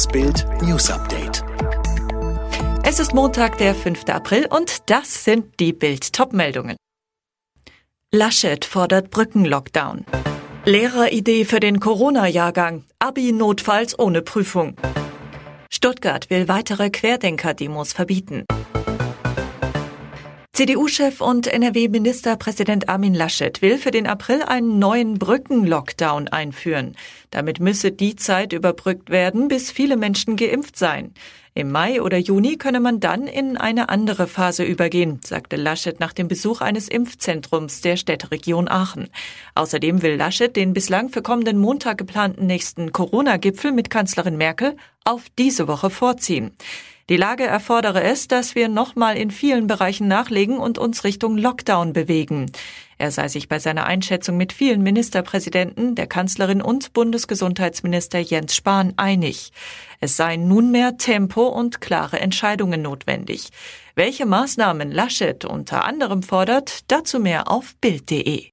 Das Bild News Update. Es ist Montag, der 5. April und das sind die Bild Topmeldungen. Laschet fordert Brückenlockdown. Lehreridee für den Corona-Jahrgang. Abi notfalls ohne Prüfung. Stuttgart will weitere Querdenker-Demos verbieten. CDU-Chef und NRW-Ministerpräsident Armin Laschet will für den April einen neuen Brückenlockdown einführen. Damit müsse die Zeit überbrückt werden, bis viele Menschen geimpft seien. Im Mai oder Juni könne man dann in eine andere Phase übergehen, sagte Laschet nach dem Besuch eines Impfzentrums der Städteregion Aachen. Außerdem will Laschet den bislang für kommenden Montag geplanten nächsten Corona-Gipfel mit Kanzlerin Merkel auf diese Woche vorziehen. Die Lage erfordere es, dass wir nochmal in vielen Bereichen nachlegen und uns Richtung Lockdown bewegen. Er sei sich bei seiner Einschätzung mit vielen Ministerpräsidenten, der Kanzlerin und Bundesgesundheitsminister Jens Spahn einig. Es seien nunmehr Tempo und klare Entscheidungen notwendig. Welche Maßnahmen Laschet unter anderem fordert, dazu mehr auf Bild.de.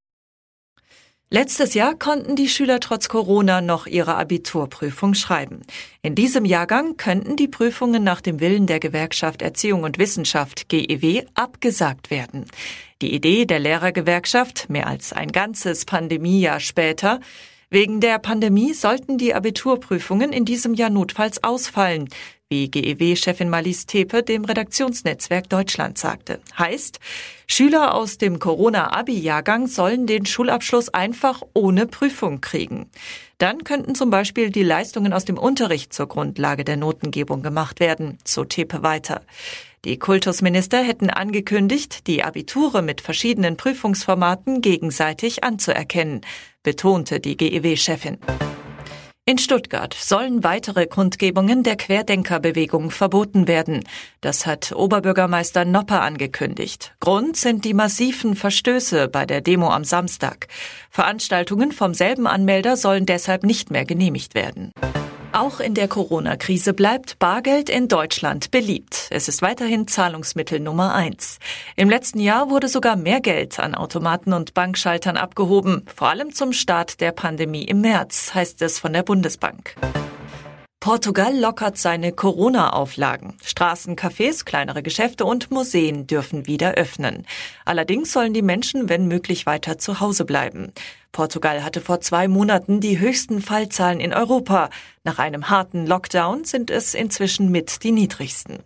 Letztes Jahr konnten die Schüler trotz Corona noch ihre Abiturprüfung schreiben. In diesem Jahrgang könnten die Prüfungen nach dem Willen der Gewerkschaft Erziehung und Wissenschaft GEW abgesagt werden. Die Idee der Lehrergewerkschaft, mehr als ein ganzes Pandemiejahr später, Wegen der Pandemie sollten die Abiturprüfungen in diesem Jahr notfalls ausfallen wie GEW-Chefin Marlies Tepe dem Redaktionsnetzwerk Deutschland sagte. Heißt, Schüler aus dem Corona-Abi-Jahrgang sollen den Schulabschluss einfach ohne Prüfung kriegen. Dann könnten zum Beispiel die Leistungen aus dem Unterricht zur Grundlage der Notengebung gemacht werden, so Tepe weiter. Die Kultusminister hätten angekündigt, die Abiture mit verschiedenen Prüfungsformaten gegenseitig anzuerkennen, betonte die GEW-Chefin. In Stuttgart sollen weitere Kundgebungen der Querdenkerbewegung verboten werden. Das hat Oberbürgermeister Nopper angekündigt. Grund sind die massiven Verstöße bei der Demo am Samstag. Veranstaltungen vom selben Anmelder sollen deshalb nicht mehr genehmigt werden. Auch in der Corona-Krise bleibt Bargeld in Deutschland beliebt. Es ist weiterhin Zahlungsmittel Nummer eins. Im letzten Jahr wurde sogar mehr Geld an Automaten und Bankschaltern abgehoben, vor allem zum Start der Pandemie im März, heißt es von der Bundesbank. Portugal lockert seine Corona-Auflagen. Straßencafés, kleinere Geschäfte und Museen dürfen wieder öffnen. Allerdings sollen die Menschen, wenn möglich, weiter zu Hause bleiben. Portugal hatte vor zwei Monaten die höchsten Fallzahlen in Europa. Nach einem harten Lockdown sind es inzwischen mit die niedrigsten.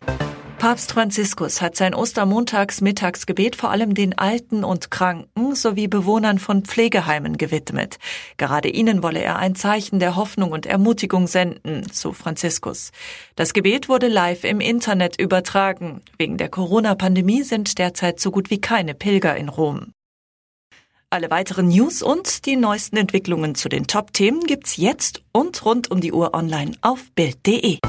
Papst Franziskus hat sein Ostermontags-Mittagsgebet vor allem den Alten und Kranken sowie Bewohnern von Pflegeheimen gewidmet. Gerade ihnen wolle er ein Zeichen der Hoffnung und Ermutigung senden, so Franziskus. Das Gebet wurde live im Internet übertragen. Wegen der Corona-Pandemie sind derzeit so gut wie keine Pilger in Rom. Alle weiteren News und die neuesten Entwicklungen zu den Top-Themen gibt's jetzt und rund um die Uhr online auf Bild.de.